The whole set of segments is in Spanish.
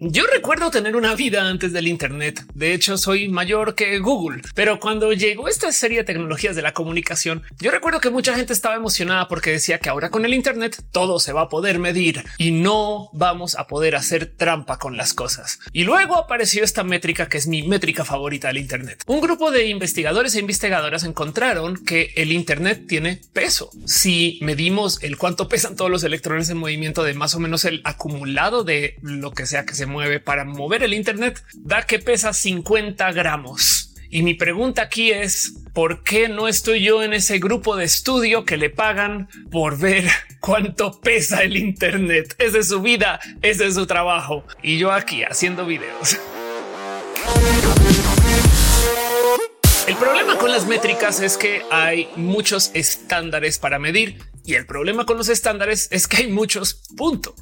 Yo recuerdo tener una vida antes del Internet. De hecho, soy mayor que Google. Pero cuando llegó esta serie de tecnologías de la comunicación, yo recuerdo que mucha gente estaba emocionada porque decía que ahora con el Internet todo se va a poder medir y no vamos a poder hacer trampa con las cosas. Y luego apareció esta métrica que es mi métrica favorita del Internet. Un grupo de investigadores e investigadoras encontraron que el Internet tiene peso. Si medimos el cuánto pesan todos los electrones en movimiento de más o menos el acumulado de lo que sea que se mueve para mover el Internet da que pesa 50 gramos. Y mi pregunta aquí es, ¿por qué no estoy yo en ese grupo de estudio que le pagan por ver cuánto pesa el Internet? Esa es su vida, ese es su trabajo. Y yo aquí haciendo videos. El problema con las métricas es que hay muchos estándares para medir y el problema con los estándares es que hay muchos puntos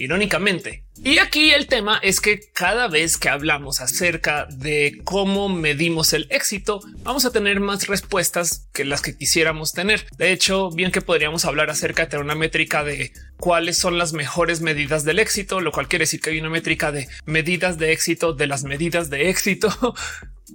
irónicamente. Y aquí el tema es que cada vez que hablamos acerca de cómo medimos el éxito, vamos a tener más respuestas que las que quisiéramos tener. De hecho, bien que podríamos hablar acerca de tener una métrica de cuáles son las mejores medidas del éxito, lo cual quiere decir que hay una métrica de medidas de éxito de las medidas de éxito.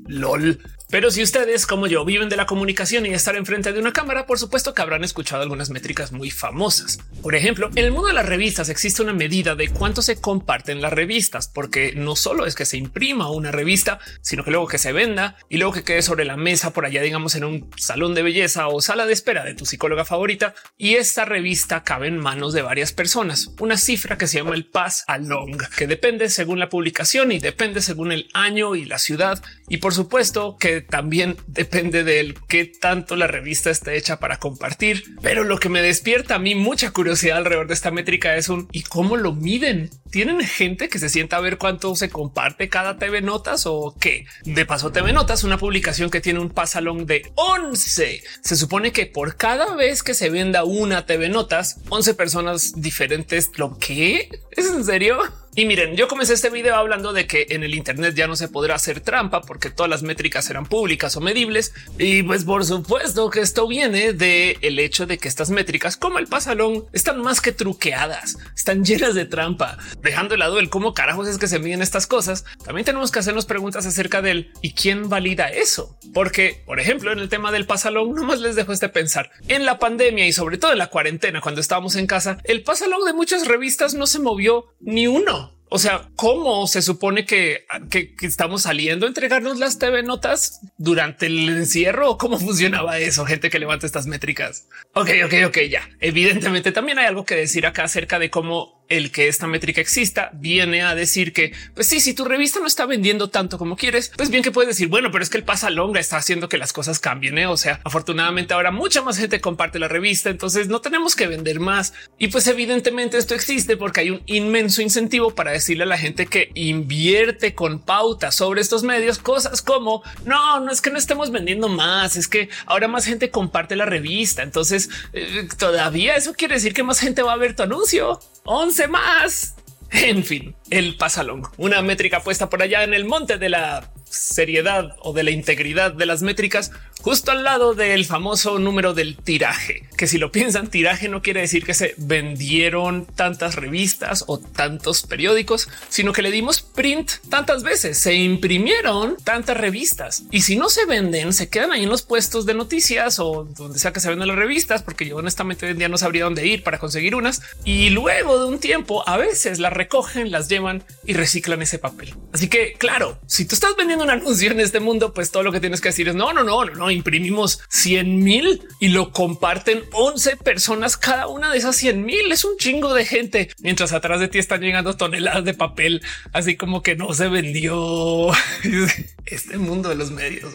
LOL. Pero si ustedes, como yo, viven de la comunicación y estar enfrente de una cámara, por supuesto que habrán escuchado algunas métricas muy famosas. Por ejemplo, en el mundo de las revistas existe una medida de cuánto se comparten las revistas, porque no solo es que se imprima una revista, sino que luego que se venda y luego que quede sobre la mesa por allá, digamos, en un salón de belleza o sala de espera de tu psicóloga favorita. Y esta revista cabe en manos de varias personas. Una cifra que se llama el pass along, que depende según la publicación y depende según el año y la ciudad. Y por supuesto que también depende del qué tanto la revista está hecha para compartir. Pero lo que me despierta a mí mucha curiosidad alrededor de esta métrica es un y cómo lo miden. Tienen gente que se sienta a ver cuánto se comparte cada TV Notas o qué. De paso, TV Notas, una publicación que tiene un pasalón de 11. Se supone que por cada vez que se venda una TV Notas, 11 personas diferentes. Lo que es en serio? Y miren, yo comencé este video hablando de que en el Internet ya no se podrá hacer trampa porque todas las métricas serán públicas o medibles. Y pues por supuesto que esto viene de el hecho de que estas métricas, como el pasalón, están más que truqueadas, están llenas de trampa. Dejando de lado el cómo carajos es que se miden estas cosas, también tenemos que hacernos preguntas acerca del y quién valida eso. Porque, por ejemplo, en el tema del pasalón, nomás les dejo este pensar. En la pandemia y sobre todo en la cuarentena, cuando estábamos en casa, el pasalón de muchas revistas no se movió ni uno. O sea, ¿cómo se supone que, que, que, estamos saliendo a entregarnos las TV notas durante el encierro? ¿Cómo funcionaba eso? Gente que levanta estas métricas. Ok, ok, ok, ya. Evidentemente también hay algo que decir acá acerca de cómo el que esta métrica exista viene a decir que, pues sí, si tu revista no está vendiendo tanto como quieres, pues bien que puedes decir, bueno, pero es que el pasa longa está haciendo que las cosas cambien. ¿eh? O sea, afortunadamente ahora mucha más gente comparte la revista, entonces no tenemos que vender más. Y pues evidentemente esto existe porque hay un inmenso incentivo para decirle a la gente que invierte con pauta sobre estos medios cosas como no, no es que no estemos vendiendo más, es que ahora más gente comparte la revista. Entonces eh, todavía eso quiere decir que más gente va a ver tu anuncio. 11 más. En fin, el pasalón, una métrica puesta por allá en el monte de la seriedad o de la integridad de las métricas justo al lado del famoso número del tiraje, que si lo piensan, tiraje no quiere decir que se vendieron tantas revistas o tantos periódicos, sino que le dimos print tantas veces, se imprimieron tantas revistas. Y si no se venden, se quedan ahí en los puestos de noticias o donde sea que se venden las revistas, porque yo honestamente hoy en día no sabría dónde ir para conseguir unas. Y luego de un tiempo a veces las recogen, las llevan y reciclan ese papel. Así que claro, si tú estás vendiendo un anuncio en este mundo, pues todo lo que tienes que decir es no, no, no, no, no imprimimos 100 mil y lo comparten 11 personas. Cada una de esas 100 mil. Es un chingo de gente, mientras atrás de ti están llegando toneladas de papel, así como que no se vendió. Este mundo de los medios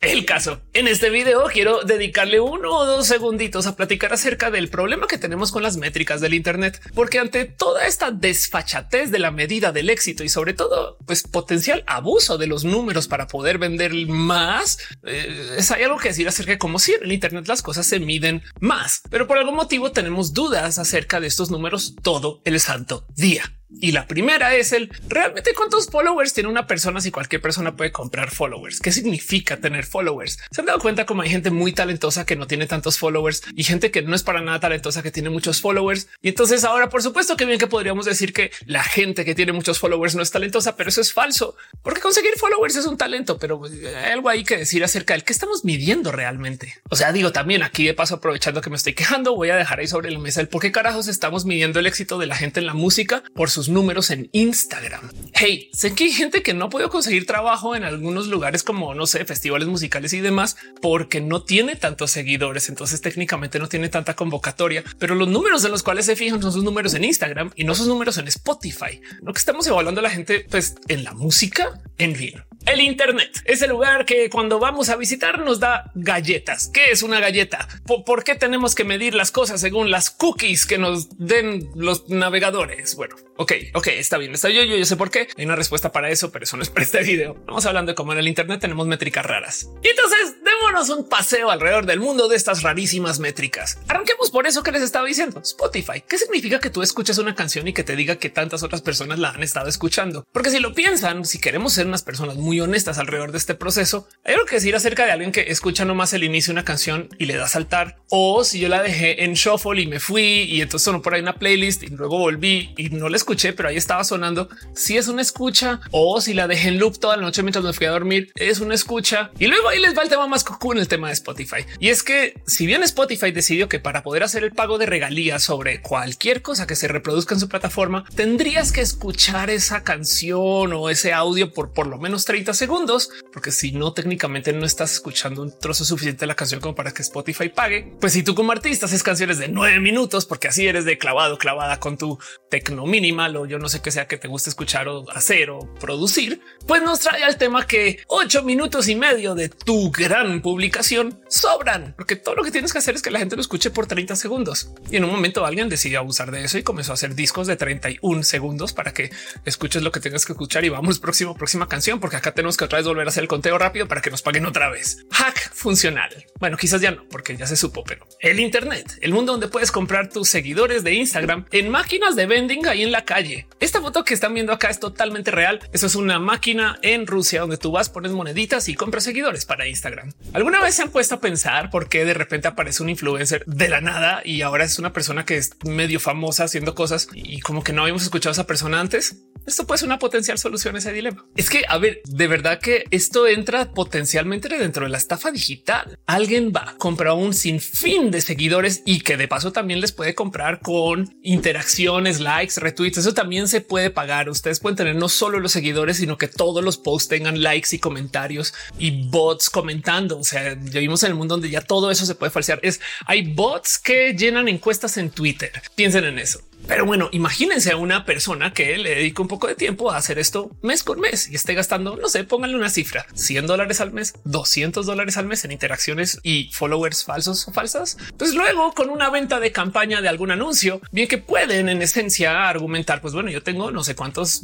el caso. En este video quiero dedicarle uno o dos segunditos a platicar acerca del problema que tenemos con las métricas del Internet, porque ante toda esta desfachatez de la medida del éxito y sobre todo pues potencial abuso de los números para poder vender más, eh, hay algo que decir acerca de cómo si en el Internet las cosas se miden más, pero por algún motivo tenemos dudas acerca de estos números todo el santo día. Y la primera es el realmente cuántos followers tiene una persona si cualquier persona puede comprar followers. ¿Qué significa tener followers? Se han dado cuenta como hay gente muy talentosa que no tiene tantos followers y gente que no es para nada talentosa que tiene muchos followers. Y entonces ahora, por supuesto que bien que podríamos decir que la gente que tiene muchos followers no es talentosa, pero eso es falso porque conseguir followers es un talento, pero hay algo ahí que decir acerca del que estamos midiendo realmente. O sea, digo también aquí de paso, aprovechando que me estoy quejando, voy a dejar ahí sobre la mesa el por qué carajos estamos midiendo el éxito de la gente en la música por sus números en Instagram. Hey, sé que hay gente que no puede conseguir trabajo en algunos lugares como no sé, festivales musicales y demás porque no tiene tantos seguidores. Entonces técnicamente no tiene tanta convocatoria, pero los números de los cuales se fijan son sus números en Instagram y no sus números en Spotify. Lo que estamos evaluando a la gente pues en la música en fin. El Internet es el lugar que cuando vamos a visitar nos da galletas. ¿Qué es una galleta? ¿Por, qué tenemos que medir las cosas según las cookies que nos den los navegadores? Bueno, ok, ok, está bien, está yo, yo, yo sé por qué. Hay una respuesta para eso, pero eso no es para este video. Vamos hablando de cómo en el Internet tenemos métricas raras. Y entonces démonos un paseo alrededor del mundo de estas rarísimas métricas. Arranquemos por eso que les estaba diciendo Spotify. ¿Qué significa que tú escuches una canción y que te diga que tantas otras personas la han estado escuchando? Porque si lo piensan, si queremos ser unas personas muy honestas alrededor de este proceso. Hay algo que decir acerca de alguien que escucha nomás el inicio de una canción y le da a saltar o si yo la dejé en shuffle y me fui y entonces sonó por ahí una playlist y luego volví y no la escuché, pero ahí estaba sonando. Si es una escucha o si la dejé en loop toda la noche mientras me fui a dormir, es una escucha. Y luego ahí les va el tema más cocu en el tema de Spotify. Y es que si bien Spotify decidió que para poder hacer el pago de regalías sobre cualquier cosa que se reproduzca en su plataforma, tendrías que escuchar esa canción o ese audio por por lo menos 30 segundos, porque si no, técnicamente no estás escuchando un trozo suficiente de la canción como para que Spotify pague. Pues si tú como artista haces canciones de nueve minutos, porque así eres de clavado, clavada con tu tecno minimal o yo no sé qué sea que te guste escuchar o hacer o producir, pues nos trae al tema que ocho minutos y medio de tu gran publicación sobran, porque todo lo que tienes que hacer es que la gente lo escuche por 30 segundos. Y en un momento alguien decidió abusar de eso y comenzó a hacer discos de 31 segundos para que escuches lo que tengas que escuchar y vamos próximo, próxima canción, porque acá tenemos que otra vez volver a hacer el conteo rápido para que nos paguen otra vez. Hack funcional. Bueno, quizás ya no, porque ya se supo, pero el Internet, el mundo donde puedes comprar tus seguidores de Instagram en máquinas de vending ahí en la calle. Esta foto que están viendo acá es totalmente real. Eso es una máquina en Rusia donde tú vas, pones moneditas y compras seguidores para Instagram. ¿Alguna vez se han puesto a pensar por qué de repente aparece un influencer de la nada y ahora es una persona que es medio famosa haciendo cosas y como que no habíamos escuchado a esa persona antes? Esto puede ser una potencial solución a ese dilema. Es que, a ver, de verdad que esto entra potencialmente dentro de la estafa digital. Alguien va, compra un sinfín de seguidores y que de paso también les puede comprar con interacciones, likes, retweets. Eso también se puede pagar. Ustedes pueden tener no solo los seguidores, sino que todos los posts tengan likes y comentarios y bots comentando. O sea, ya vimos en el mundo donde ya todo eso se puede falsear. Es hay bots que llenan encuestas en Twitter. Piensen en eso. Pero bueno, imagínense a una persona que le dedica un poco de tiempo a hacer esto mes con mes y esté gastando, no sé, pónganle una cifra, 100 dólares al mes, 200 dólares al mes en interacciones y followers falsos o falsas. Pues luego con una venta de campaña de algún anuncio, bien que pueden en esencia argumentar, pues bueno, yo tengo no sé cuántos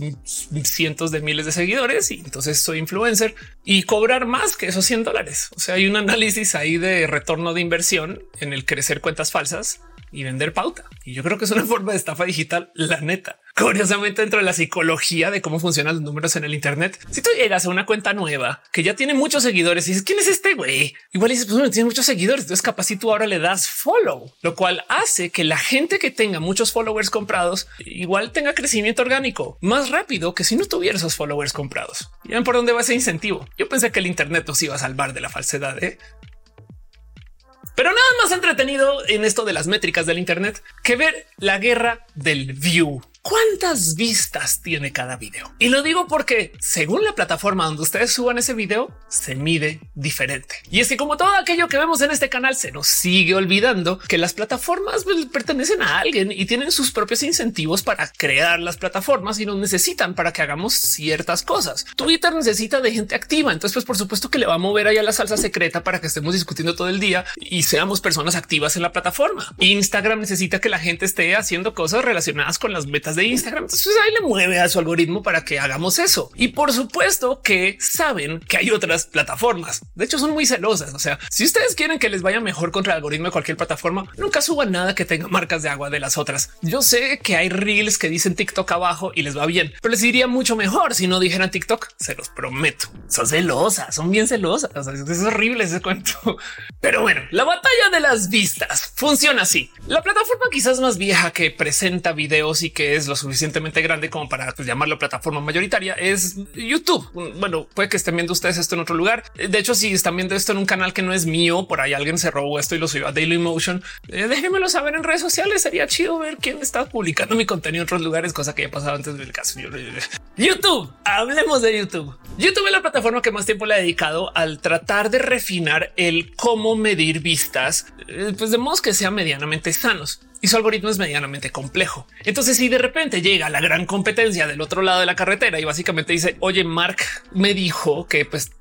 cientos de miles de seguidores y entonces soy influencer y cobrar más que esos 100 dólares. O sea, hay un análisis ahí de retorno de inversión en el crecer cuentas falsas y vender pauta. Y yo creo que es una forma de estafa digital, la neta. Curiosamente, dentro de la psicología de cómo funcionan los números en el Internet, si tú llegas a una cuenta nueva que ya tiene muchos seguidores y dices quién es este güey, igual dices, pues tiene muchos seguidores. Entonces, capaz si tú ahora le das follow, lo cual hace que la gente que tenga muchos followers comprados igual tenga crecimiento orgánico más rápido que si no tuviera esos followers comprados. Y ven por dónde va ese incentivo. Yo pensé que el Internet nos iba a salvar de la falsedad. ¿eh? Pero nada más entretenido en esto de las métricas del Internet que ver la guerra del view cuántas vistas tiene cada video. Y lo digo porque según la plataforma donde ustedes suban ese video, se mide diferente. Y es que como todo aquello que vemos en este canal, se nos sigue olvidando que las plataformas pues, pertenecen a alguien y tienen sus propios incentivos para crear las plataformas y nos necesitan para que hagamos ciertas cosas. Twitter necesita de gente activa. Entonces, pues por supuesto que le va a mover allá la salsa secreta para que estemos discutiendo todo el día y seamos personas activas en la plataforma. Instagram necesita que la gente esté haciendo cosas relacionadas con las metas de Instagram. Entonces pues, ahí le mueve a su algoritmo para que hagamos eso. Y por supuesto que saben que hay otras plataformas. De hecho, son muy celosas. O sea, si ustedes quieren que les vaya mejor contra el algoritmo de cualquier plataforma, nunca suban nada que tenga marcas de agua de las otras. Yo sé que hay reels que dicen TikTok abajo y les va bien, pero les diría mucho mejor si no dijeran TikTok. Se los prometo. Son celosas, son bien celosas. es horrible ese cuento. Pero bueno, la batalla de las vistas funciona así. La plataforma quizás más vieja que presenta videos y que es lo suficientemente grande como para pues, llamarlo plataforma mayoritaria es YouTube. Bueno, puede que estén viendo ustedes esto en otro lugar. De hecho, si están viendo esto en un canal que no es mío, por ahí alguien se robó esto y lo subió a Daily Motion, eh, déjenmelo saber en redes sociales. Sería chido ver quién está publicando mi contenido en otros lugares, cosa que ya pasado antes del caso. YouTube, hablemos de YouTube. YouTube es la plataforma que más tiempo le ha dedicado al tratar de refinar el cómo medir vistas, eh, pues de modos que sean medianamente sanos y su algoritmo es medianamente complejo. Entonces, si de repente llega la gran competencia del otro lado de la carretera y básicamente dice, oye, Mark me dijo que pues,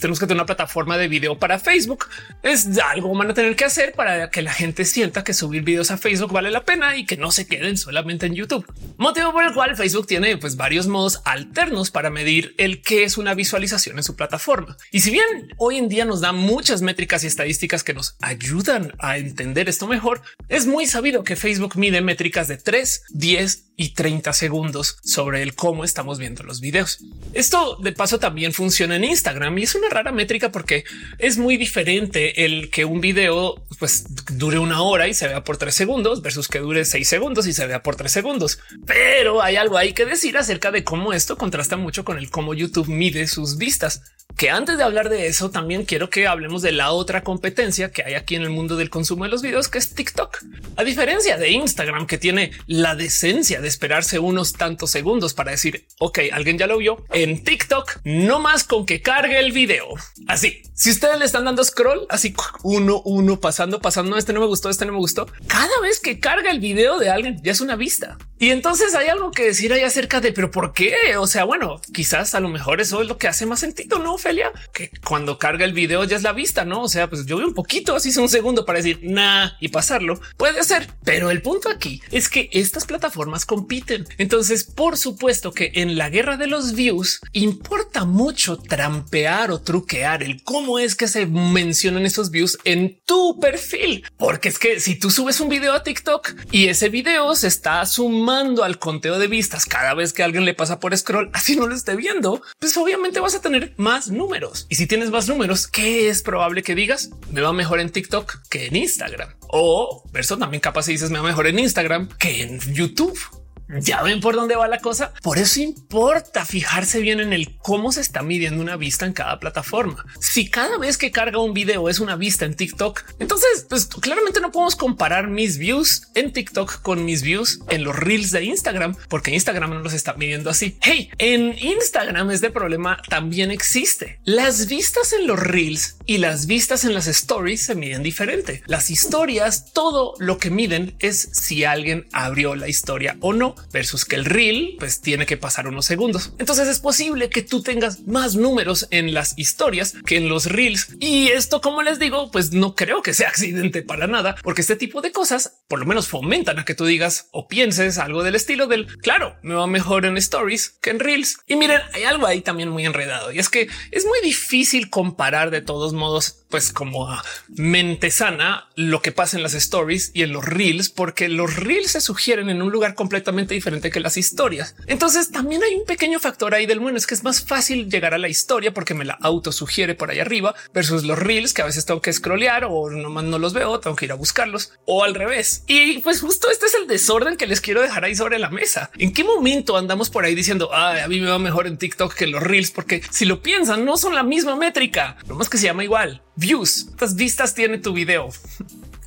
tenemos que tener una plataforma de video para Facebook, es algo van a tener que hacer para que la gente sienta que subir videos a Facebook vale la pena y que no se queden solamente en YouTube. Motivo por el cual Facebook tiene pues varios modos alternos para medir el que es una visualización en su plataforma. Y si bien hoy en día nos da muchas métricas y estadísticas que nos ayudan a entender esto mejor, es muy sabido que Facebook mide métricas de 3, 10 y 30 segundos sobre el cómo estamos viendo los videos. Esto de paso también funciona en Instagram y es una rara métrica porque es muy diferente el que un video pues dure una hora y se vea por tres segundos versus que dure seis segundos y se vea por tres segundos. Pero hay algo ahí que decir acerca de cómo esto contrasta mucho con el cómo YouTube mide sus vistas que antes de hablar de eso, también quiero que hablemos de la otra competencia que hay aquí en el mundo del consumo de los videos, que es TikTok. A diferencia de Instagram, que tiene la decencia de esperarse unos tantos segundos para decir, ok, alguien ya lo vio, en TikTok, no más con que cargue el video. Así, si ustedes le están dando scroll, así uno, uno, pasando, pasando, este no me gustó, este no me gustó, cada vez que carga el video de alguien, ya es una vista. Y entonces hay algo que decir ahí acerca de, pero ¿por qué? O sea, bueno, quizás a lo mejor eso es lo que hace más sentido, ¿no? Que cuando carga el video ya es la vista, no? O sea, pues yo vi un poquito, así un segundo para decir nada y pasarlo. Puede ser, pero el punto aquí es que estas plataformas compiten. Entonces, por supuesto que en la guerra de los views importa mucho trampear o truquear el cómo es que se mencionan esos views en tu perfil, porque es que si tú subes un video a TikTok y ese video se está sumando al conteo de vistas cada vez que alguien le pasa por scroll, así no lo esté viendo, pues obviamente vas a tener más números. Y si tienes más números, ¿qué es probable que digas? Me va mejor en TikTok que en Instagram. O verso también capaz si dices me va mejor en Instagram que en YouTube. Ya ven por dónde va la cosa. Por eso importa fijarse bien en el cómo se está midiendo una vista en cada plataforma. Si cada vez que carga un video es una vista en TikTok, entonces pues claramente no podemos comparar mis views en TikTok con mis views en los reels de Instagram, porque Instagram no los está midiendo así. Hey, en Instagram este problema también existe. Las vistas en los reels y las vistas en las stories se miden diferente. Las historias, todo lo que miden es si alguien abrió la historia o no versus que el reel pues tiene que pasar unos segundos. Entonces es posible que tú tengas más números en las historias que en los reels. Y esto, como les digo, pues no creo que sea accidente para nada, porque este tipo de cosas por lo menos fomentan a que tú digas o pienses algo del estilo del claro, me va mejor en stories que en reels. Y miren, hay algo ahí también muy enredado y es que es muy difícil comparar de todos modos, pues como a mente sana lo que pasa en las stories y en los reels, porque los reels se sugieren en un lugar completamente diferente que las historias. Entonces también hay un pequeño factor ahí del bueno, es que es más fácil llegar a la historia porque me la auto sugiere por ahí arriba versus los reels que a veces tengo que scrollear o nomás no los veo, tengo que ir a buscarlos o al revés. Y pues justo este es el desorden que les quiero dejar ahí sobre la mesa. ¿En qué momento andamos por ahí diciendo a mí me va mejor en TikTok que los reels? Porque si lo piensan, no son la misma métrica, lo más que se llama igual views. Estas vistas tiene tu video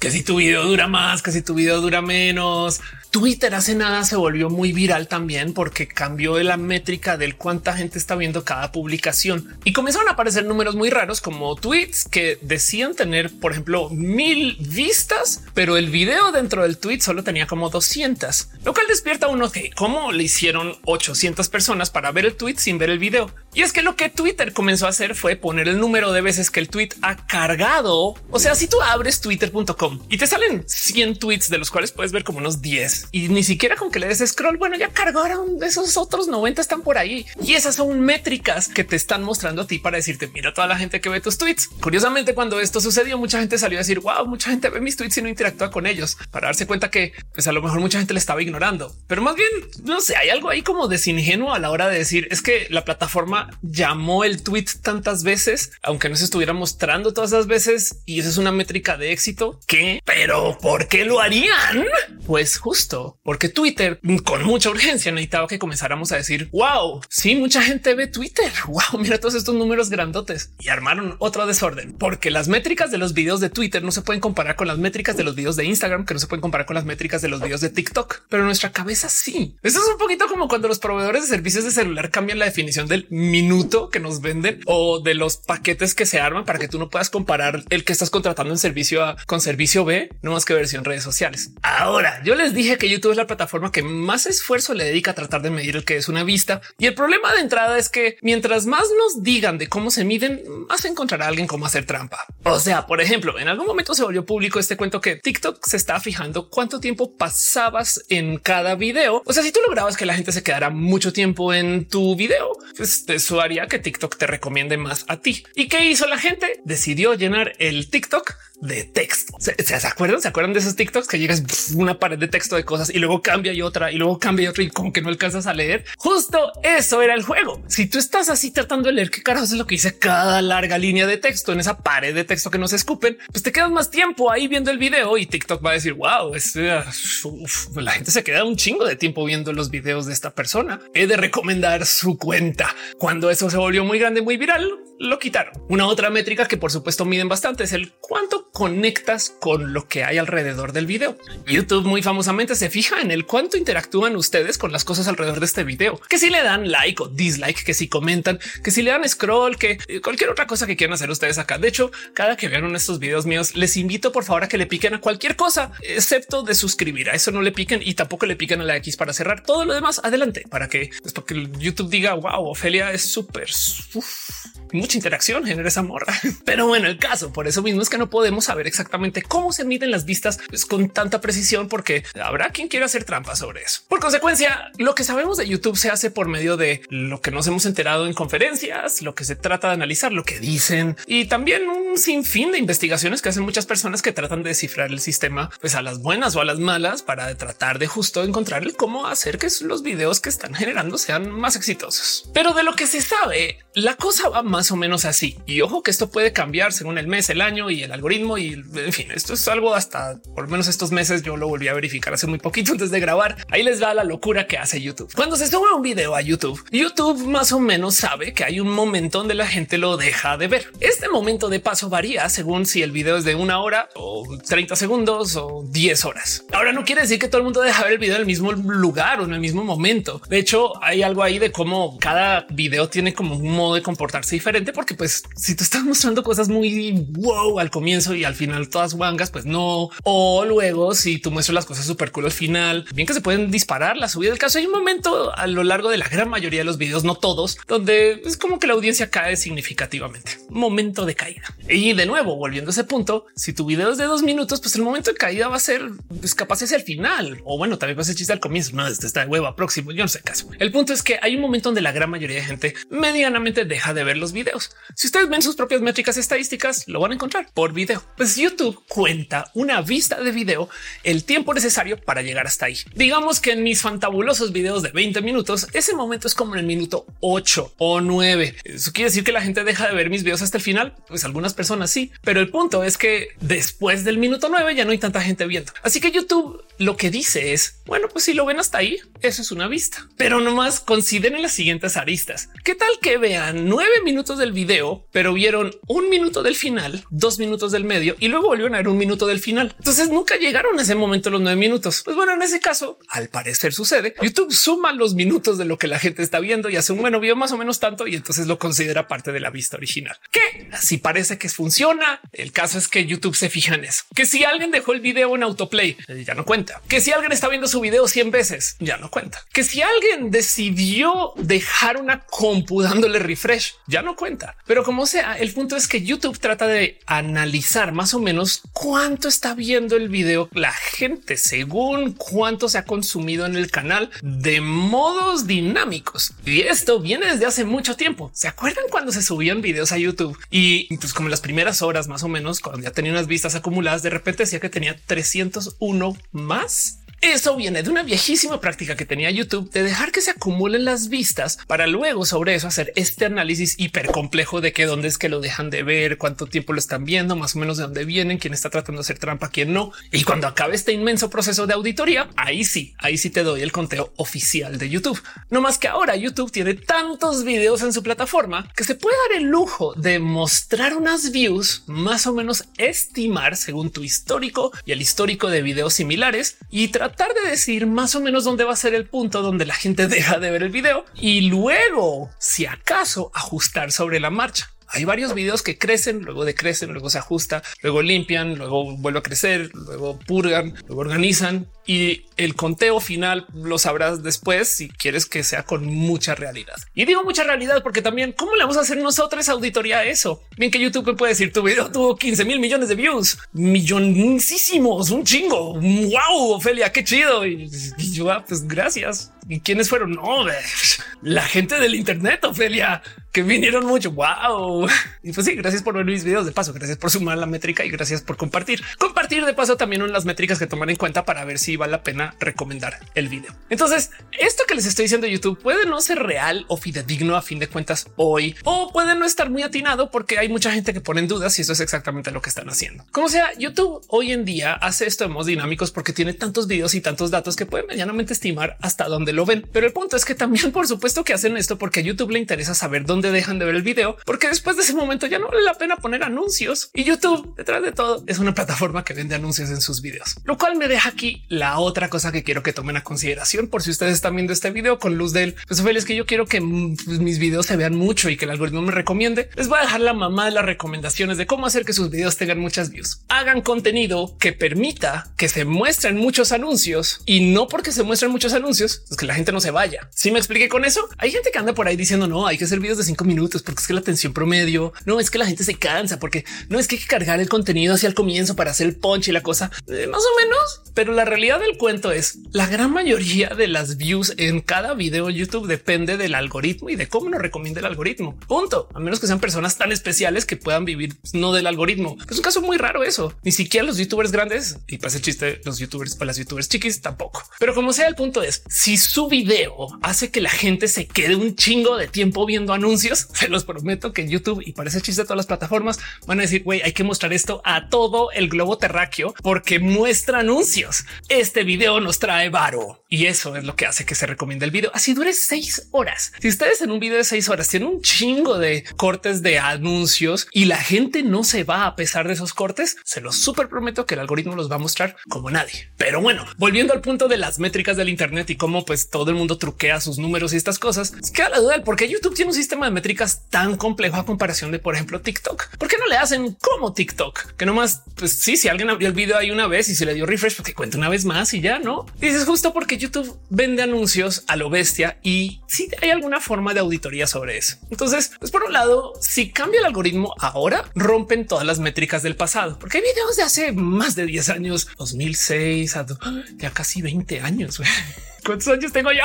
que si tu video dura más, que si tu video dura menos. Twitter hace nada se volvió muy viral también porque cambió la métrica del cuánta gente está viendo cada publicación y comenzaron a aparecer números muy raros como tweets que decían tener, por ejemplo, mil vistas, pero el video dentro del tweet solo tenía como 200, lo cual despierta uno que cómo le hicieron 800 personas para ver el tweet sin ver el video. Y es que lo que Twitter comenzó a hacer fue poner el número de veces que el tweet ha cargado. O sea, si tú abres twitter.com y te salen 100 tweets de los cuales puedes ver como unos 10 y ni siquiera con que le des scroll, bueno, ya cargaron esos otros 90 están por ahí y esas son métricas que te están mostrando a ti para decirte mira toda la gente que ve tus tweets. Curiosamente, cuando esto sucedió, mucha gente salió a decir wow, mucha gente ve mis tweets y no interactúa con ellos para darse cuenta que pues a lo mejor mucha gente le estaba ignorando, pero más bien no sé, hay algo ahí como desingenuo a la hora de decir es que la plataforma llamó el tweet tantas veces, aunque no se estuviera mostrando todas esas veces y esa es una métrica de éxito que, pero ¿por qué lo harían? Pues justo porque Twitter con mucha urgencia necesitaba que comenzáramos a decir wow, sí, mucha gente ve Twitter. Wow, mira todos estos números grandotes y armaron otro desorden porque las métricas de los videos de Twitter no se pueden comparar con las métricas de los videos de Instagram, que no se pueden comparar con las métricas de los videos de TikTok, pero nuestra cabeza sí. Eso es un poquito como cuando los proveedores de servicios de celular cambian la definición del minuto que nos venden o de los paquetes que se arman para que tú no puedas comparar el que estás contratando en servicio A con servicio B, no más que versión redes sociales. Ahora yo les dije que YouTube es la plataforma que más esfuerzo le dedica a tratar de medir el que es una vista. Y el problema de entrada es que mientras más nos digan de cómo se miden, más encontrará alguien cómo hacer trampa. O sea, por ejemplo, en algún momento se volvió público este cuento que TikTok se está fijando cuánto tiempo pasabas en cada video. O sea, si tú lograbas que la gente se quedara mucho tiempo en tu video, pues eso haría que TikTok te recomiende más a ti. ¿Y qué hizo la gente? Decidió llenar el TikTok de texto. ¿Se, acuerdan? ¿Se acuerdan de esos TikToks que llegas una pared de texto de cosas y luego cambia y otra y luego cambia y otra y como que no alcanzas a leer? Justo eso era el juego. Si tú estás así tratando de leer qué carajos es lo que dice cada larga línea de texto en esa pared de texto que no se escupen, pues te quedas más tiempo ahí viendo el video y TikTok va a decir wow, es, la gente se queda un chingo de tiempo viendo los videos de esta persona. He de recomendar su cuenta. Cuando eso se volvió muy grande, muy viral, lo quitaron. Una otra métrica que por supuesto miden bastante es el cuánto conectas con lo que hay alrededor del video. YouTube muy famosamente se fija en el cuánto interactúan ustedes con las cosas alrededor de este video, que si le dan like o dislike, que si comentan, que si le dan scroll, que eh, cualquier otra cosa que quieran hacer ustedes acá. De hecho, cada que vean estos videos míos, les invito por favor a que le piquen a cualquier cosa, excepto de suscribir. A eso no le piquen y tampoco le piquen a la X para cerrar todo lo demás adelante para que después que YouTube diga wow, Ofelia es súper mucha interacción genera esa morra. Pero bueno, el caso por eso mismo es que no podemos saber exactamente cómo se miden las vistas pues, con tanta precisión, porque habrá quien quiera hacer trampa sobre eso. Por consecuencia, lo que sabemos de YouTube se hace por medio de lo que nos hemos enterado en conferencias, lo que se trata de analizar, lo que dicen y también un sinfín de investigaciones que hacen muchas personas que tratan de descifrar el sistema pues a las buenas o a las malas para tratar de justo encontrar cómo hacer que los videos que están generando sean más exitosos. Pero de lo que se sabe, la cosa va más o menos así. Y ojo que esto puede cambiar según el mes, el año y el algoritmo. Y en fin, esto es algo hasta por lo menos estos meses. Yo lo volví a verificar hace muy poquito antes de grabar. Ahí les va la locura que hace YouTube. Cuando se sube un video a YouTube, YouTube más o menos sabe que hay un momento donde la gente lo deja de ver. Este momento de paso varía según si el video es de una hora o 30 segundos o 10 horas. Ahora no quiere decir que todo el mundo deja ver el video en el mismo lugar o en el mismo momento. De hecho, hay algo ahí de cómo cada video tiene como un modo de comportarse diferente, porque pues si tú estás mostrando cosas muy wow al comienzo y al final todas wangas, pues no. O luego si tú muestras las cosas súper cool al final, bien que se pueden disparar la subida del caso. Hay un momento a lo largo de la gran mayoría de los videos, no todos, donde es como que la audiencia cae significativamente. Momento de caída. Y de nuevo, volviendo a ese punto, si tu video es de dos minutos, pues el momento de caída va a ser pues, capaz hacia el final. O bueno, también va a ser chiste al comienzo. No, este está de hueva próximo. Yo no sé caso. El punto es que hay un momento donde la gran mayoría de gente medianamente deja de ver los videos. Si ustedes ven sus propias métricas estadísticas, lo van a encontrar por video. Pues YouTube cuenta una vista de video, el tiempo necesario para llegar hasta ahí. Digamos que en mis fantabulosos videos de 20 minutos, ese momento es como en el minuto 8 o 9. Eso quiere decir que la gente deja de ver mis videos hasta el final. Pues algunas personas sí, pero el punto es que después del minuto 9 ya no hay tanta gente viendo. Así que YouTube lo que dice es bueno, pues si lo ven hasta ahí, eso es una vista, pero nomás consideren las siguientes aristas. ¿Qué tal que vean nueve minutos del video, pero vieron un minuto del final, dos minutos del medio y luego volvieron a ver un minuto del final? Entonces nunca llegaron a ese momento los nueve minutos. Pues bueno, en ese caso, al parecer sucede. YouTube suma los minutos de lo que la gente está viendo y hace un bueno vio más o menos tanto y entonces lo considera parte de la vista original. Que así parece que funciona. El caso es que YouTube se fija en eso. Que si alguien dejó el video en autoplay, eh, ya no cuenta. Que si alguien está viendo su video 100 veces, ya no cuenta. Que si alguien decidió dejar una compu dándole refresh, ya no cuenta. Pero como sea, el punto es que YouTube trata de analizar más o menos cuánto está viendo el video la gente según cuánto se ha consumido en el canal de modos dinámicos. Y esto viene desde hace mucho tiempo. ¿Se acuerdan cuando se subían videos a YouTube? Y pues como en las primeras horas más o menos, cuando ya tenía unas vistas acumuladas, de repente decía que tenía 301 más eso viene de una viejísima práctica que tenía YouTube de dejar que se acumulen las vistas para luego sobre eso hacer este análisis hiper complejo de que dónde es que lo dejan de ver, cuánto tiempo lo están viendo, más o menos de dónde vienen, quién está tratando de hacer trampa, quién no. Y cuando acabe este inmenso proceso de auditoría, ahí sí, ahí sí te doy el conteo oficial de YouTube. No más que ahora YouTube tiene tantos videos en su plataforma que se puede dar el lujo de mostrar unas views más o menos estimar según tu histórico y el histórico de videos similares y tratar tratar de decir más o menos dónde va a ser el punto donde la gente deja de ver el video y luego, si acaso, ajustar sobre la marcha. Hay varios videos que crecen, luego decrecen, luego se ajusta, luego limpian, luego vuelve a crecer, luego purgan, luego organizan y el conteo final lo sabrás después si quieres que sea con mucha realidad. Y digo mucha realidad porque también cómo le vamos a hacer nosotros auditoría a eso. Bien que YouTube puede decir tu video tuvo 15 mil millones de views, millonísimos, un chingo. Wow, Ofelia, qué chido. Y, yo, ah, pues gracias. ¿Y quiénes fueron? No, la gente del Internet, Ofelia, que vinieron mucho. Wow. Y pues sí, gracias por ver mis videos de paso. Gracias por sumar la métrica y gracias por compartir. Compartir de paso también las métricas que tomar en cuenta para ver si vale la pena recomendar el video. Entonces, esto que les estoy diciendo YouTube puede no ser real o fidedigno a fin de cuentas hoy, o puede no estar muy atinado porque hay mucha gente que pone en dudas si eso es exactamente lo que están haciendo. Como sea, YouTube hoy en día hace esto de modos dinámicos porque tiene tantos videos y tantos datos que pueden medianamente estimar hasta dónde lo ven. Pero el punto es que también, por supuesto, que hacen esto porque a YouTube le interesa saber dónde dejan de ver el video, porque después de ese momento ya no vale la pena poner anuncios y YouTube detrás de todo es una plataforma que vende anuncios en sus videos, lo cual me deja aquí la la otra cosa que quiero que tomen a consideración por si ustedes están viendo este video con luz del pues es que yo quiero que mm, pues, mis videos se vean mucho y que el algoritmo me recomiende. Les voy a dejar la mamá de las recomendaciones de cómo hacer que sus videos tengan muchas views. Hagan contenido que permita que se muestren muchos anuncios y no porque se muestren muchos anuncios, es que la gente no se vaya. Si me expliqué con eso, hay gente que anda por ahí diciendo no hay que hacer videos de cinco minutos porque es que la atención promedio no es que la gente se cansa porque no es que hay que cargar el contenido hacia el comienzo para hacer el punch y la cosa eh, más o menos, pero la realidad del cuento es la gran mayoría de las views en cada video YouTube depende del algoritmo y de cómo nos recomienda el algoritmo. Punto. A menos que sean personas tan especiales que puedan vivir no del algoritmo. Es un caso muy raro eso. Ni siquiera los youtubers grandes y para ese chiste, los youtubers para las youtubers chiquis tampoco. Pero como sea, el punto es si su video hace que la gente se quede un chingo de tiempo viendo anuncios, se los prometo que en YouTube y para ese chiste todas las plataformas van a decir güey, hay que mostrar esto a todo el globo terráqueo porque muestra anuncios. Este video nos trae varo y eso es lo que hace que se recomiende el video. Así dure seis horas. Si ustedes en un video de seis horas tienen un chingo de cortes de anuncios y la gente no se va a pesar de esos cortes, se los súper prometo que el algoritmo los va a mostrar como nadie. Pero bueno, volviendo al punto de las métricas del Internet y cómo pues todo el mundo truquea sus números y estas cosas, es queda la duda del por qué YouTube tiene un sistema de métricas tan complejo a comparación de, por ejemplo, TikTok. ¿Por qué no le hacen como TikTok? Que nomás, pues sí, si alguien abrió el video ahí una vez y se le dio refresh, porque cuenta una vez más y ya no Dices justo porque YouTube vende anuncios a lo bestia y si hay alguna forma de auditoría sobre eso. Entonces, pues por un lado, si cambia el algoritmo ahora, rompen todas las métricas del pasado, porque hay videos de hace más de 10 años, 2006 a ya casi 20 años. ¿Cuántos años tengo yo?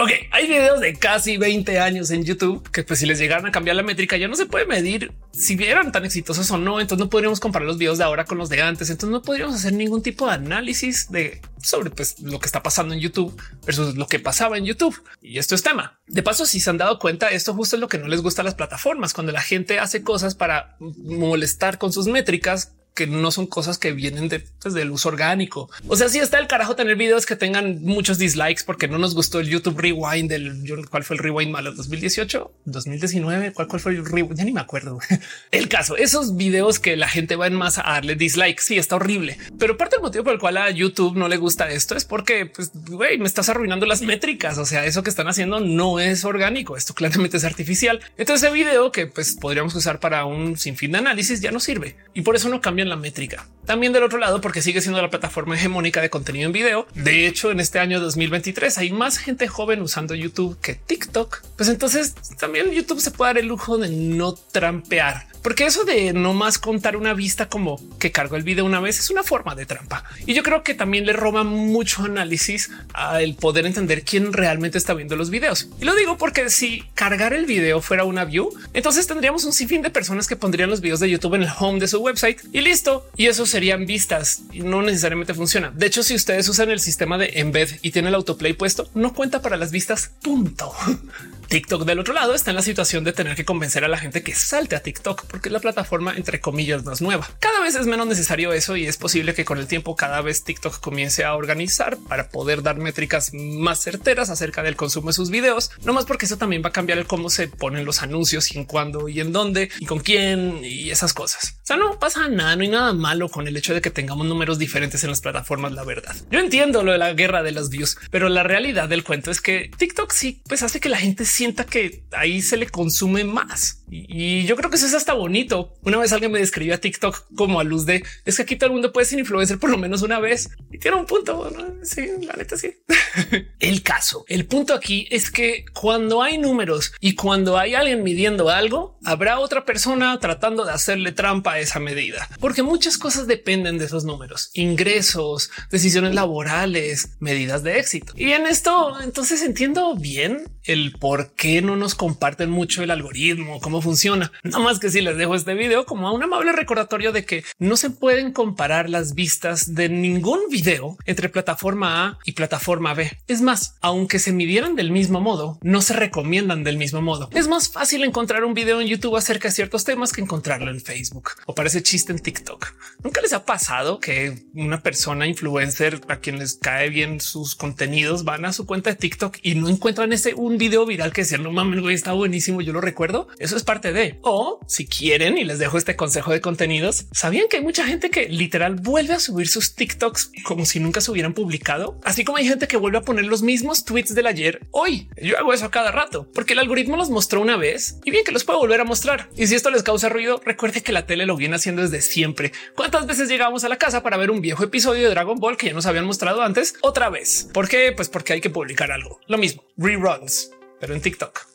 Ok, hay videos de casi 20 años en YouTube que pues si les llegaran a cambiar la métrica ya no se puede medir si eran tan exitosos o no. Entonces no podríamos comparar los videos de ahora con los de antes. Entonces no podríamos hacer ningún tipo de análisis de sobre pues, lo que está pasando en YouTube versus lo que pasaba en YouTube. Y esto es tema. De paso, si se han dado cuenta, esto justo es lo que no les gusta a las plataformas. Cuando la gente hace cosas para molestar con sus métricas, que no son cosas que vienen de, pues, del uso orgánico. O sea, si está el carajo tener videos que tengan muchos dislikes porque no nos gustó el YouTube Rewind del cuál fue el Rewind malo 2018, 2019, cuál, cuál fue el Rewind. Ya ni me acuerdo. El caso, esos videos que la gente va en masa a darle dislike. Sí, está horrible, pero parte del motivo por el cual a YouTube no le gusta esto es porque pues me estás arruinando las métricas. O sea, eso que están haciendo no es orgánico. Esto claramente es artificial. Entonces, ese video que pues podríamos usar para un sinfín de análisis ya no sirve y por eso no cambia cambian la métrica. También del otro lado, porque sigue siendo la plataforma hegemónica de contenido en video. De hecho, en este año 2023 hay más gente joven usando YouTube que TikTok. Pues entonces también YouTube se puede dar el lujo de no trampear porque eso de no más contar una vista como que cargó el video una vez es una forma de trampa. Y yo creo que también le roba mucho análisis al poder entender quién realmente está viendo los videos. Y lo digo porque si cargar el video fuera una view, entonces tendríamos un sinfín de personas que pondrían los videos de YouTube en el home de su website y listo. Y eso serían vistas no necesariamente funciona. De hecho, si ustedes usan el sistema de embed y tiene el autoplay puesto, no cuenta para las vistas. Punto. TikTok del otro lado está en la situación de tener que convencer a la gente que salte a TikTok porque la plataforma entre comillas es nueva. Cada vez es menos necesario eso y es posible que con el tiempo cada vez TikTok comience a organizar para poder dar métricas más certeras acerca del consumo de sus videos, no más porque eso también va a cambiar el cómo se ponen los anuncios y en cuándo y en dónde y con quién y esas cosas. O sea, no pasa nada, no hay nada malo con el hecho de que tengamos números diferentes en las plataformas, la verdad. Yo entiendo lo de la guerra de las views, pero la realidad del cuento es que TikTok sí pues hace que la gente sienta que ahí se le consume más. Y, yo creo que eso es hasta bonito. Una vez alguien me describió a TikTok como a luz de es que aquí todo el mundo puede ser influencer por lo menos una vez y tiene un punto. sí, la neta, sí. el caso, el punto aquí es que cuando hay números y cuando hay alguien midiendo algo, habrá otra persona tratando de hacerle trampa a esa medida, porque muchas cosas dependen de esos números, ingresos, decisiones laborales, medidas de éxito. Y en esto, entonces entiendo bien el por qué no nos comparten mucho el algoritmo, cómo funciona. No más que si les dejo este video como un amable recordatorio de que no se pueden comparar las vistas de ningún video entre plataforma A y plataforma B. Es más, aunque se midieran del mismo modo, no se recomiendan del mismo modo. Es más fácil encontrar un video en YouTube acerca de ciertos temas que encontrarlo en Facebook o parece chiste en TikTok. Nunca les ha pasado que una persona influencer a quien les cae bien sus contenidos van a su cuenta de TikTok y no encuentran ese un video viral que decía no mames, güey, está buenísimo. Yo lo recuerdo. Eso es parte de o si quieren y les dejo este consejo de contenidos. Sabían que hay mucha gente que literal vuelve a subir sus TikToks como si nunca se hubieran publicado, así como hay gente que vuelve a poner los mismos tweets del ayer hoy. Yo hago eso a cada rato porque el algoritmo los mostró una vez y bien que los puedo volver a mostrar. Y si esto les causa ruido, recuerde que la tele lo viene haciendo desde siempre. ¿Cuántas veces llegamos a la casa para ver un viejo episodio de Dragon Ball que ya nos habían mostrado antes otra vez? ¿Por qué? Pues porque hay que publicar algo. Lo mismo, reruns, pero en TikTok.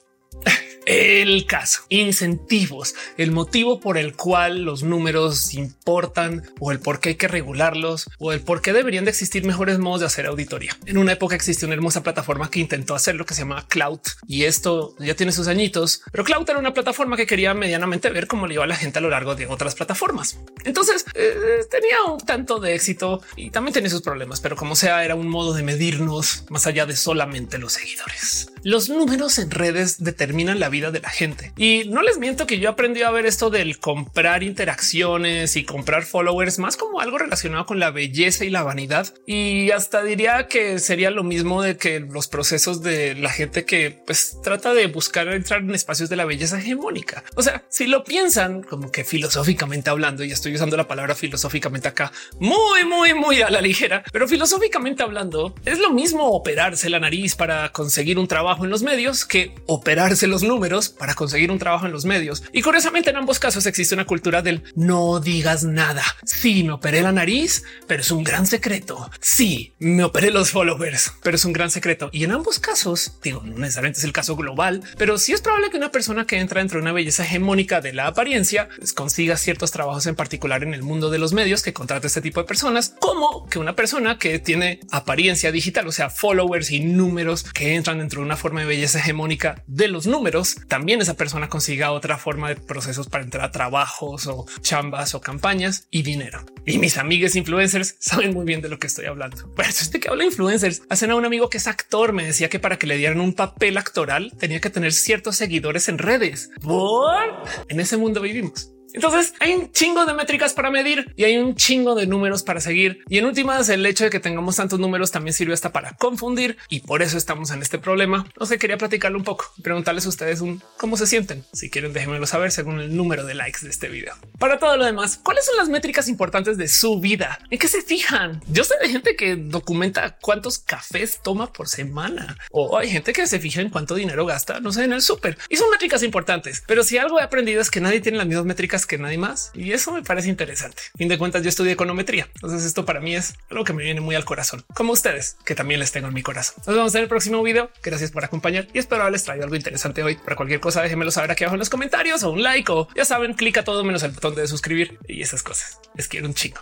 El caso, incentivos, el motivo por el cual los números importan o el por qué hay que regularlos o el por qué deberían de existir mejores modos de hacer auditoría. En una época existió una hermosa plataforma que intentó hacer lo que se llama Cloud y esto ya tiene sus añitos, pero Cloud era una plataforma que quería medianamente ver cómo le iba a la gente a lo largo de otras plataformas. Entonces eh, tenía un tanto de éxito y también tenía sus problemas, pero como sea, era un modo de medirnos más allá de solamente los seguidores. Los números en redes determinan la vida de la gente. Y no les miento que yo aprendí a ver esto del comprar interacciones y comprar followers más como algo relacionado con la belleza y la vanidad. Y hasta diría que sería lo mismo de que los procesos de la gente que pues trata de buscar entrar en espacios de la belleza hegemónica. O sea, si lo piensan como que filosóficamente hablando, y estoy usando la palabra filosóficamente acá muy, muy, muy a la ligera, pero filosóficamente hablando es lo mismo operarse la nariz para conseguir un trabajo en los medios que operarse los números para conseguir un trabajo en los medios. Y curiosamente en ambos casos existe una cultura del no digas nada. Sí, me operé la nariz, pero es un gran secreto. Sí, me operé los followers, pero es un gran secreto. Y en ambos casos, digo, no necesariamente es el caso global, pero sí es probable que una persona que entra dentro de una belleza hegemónica de la apariencia pues, consiga ciertos trabajos en particular en el mundo de los medios que contrata este tipo de personas, como que una persona que tiene apariencia digital, o sea, followers y números que entran dentro de una forma de belleza hegemónica de los números también esa persona consiga otra forma de procesos para entrar a trabajos o chambas o campañas y dinero. Y mis amigos influencers saben muy bien de lo que estoy hablando. Bueno, este que habla influencers hacen a un amigo que es actor. Me decía que para que le dieran un papel actoral tenía que tener ciertos seguidores en redes. ¿Por? En ese mundo vivimos. Entonces hay un chingo de métricas para medir y hay un chingo de números para seguir. Y en últimas, el hecho de que tengamos tantos números también sirve hasta para confundir y por eso estamos en este problema. No sé, quería platicarlo un poco, preguntarles a ustedes un cómo se sienten. Si quieren, déjenmelo saber según el número de likes de este video. Para todo lo demás, ¿cuáles son las métricas importantes de su vida? ¿En qué se fijan? Yo sé de gente que documenta cuántos cafés toma por semana o hay gente que se fija en cuánto dinero gasta, no sé, en el súper y son métricas importantes. Pero si algo he aprendido es que nadie tiene las mismas métricas que nadie más. Y eso me parece interesante. Fin de cuentas, yo estudié econometría. Entonces esto para mí es algo que me viene muy al corazón, como ustedes, que también les tengo en mi corazón. Nos vemos en el próximo video. Gracias por acompañar y espero haberles traído algo interesante hoy. Para cualquier cosa, déjenmelo saber aquí abajo en los comentarios o un like o ya saben, clica todo menos el botón de suscribir y esas cosas. Les quiero un chico.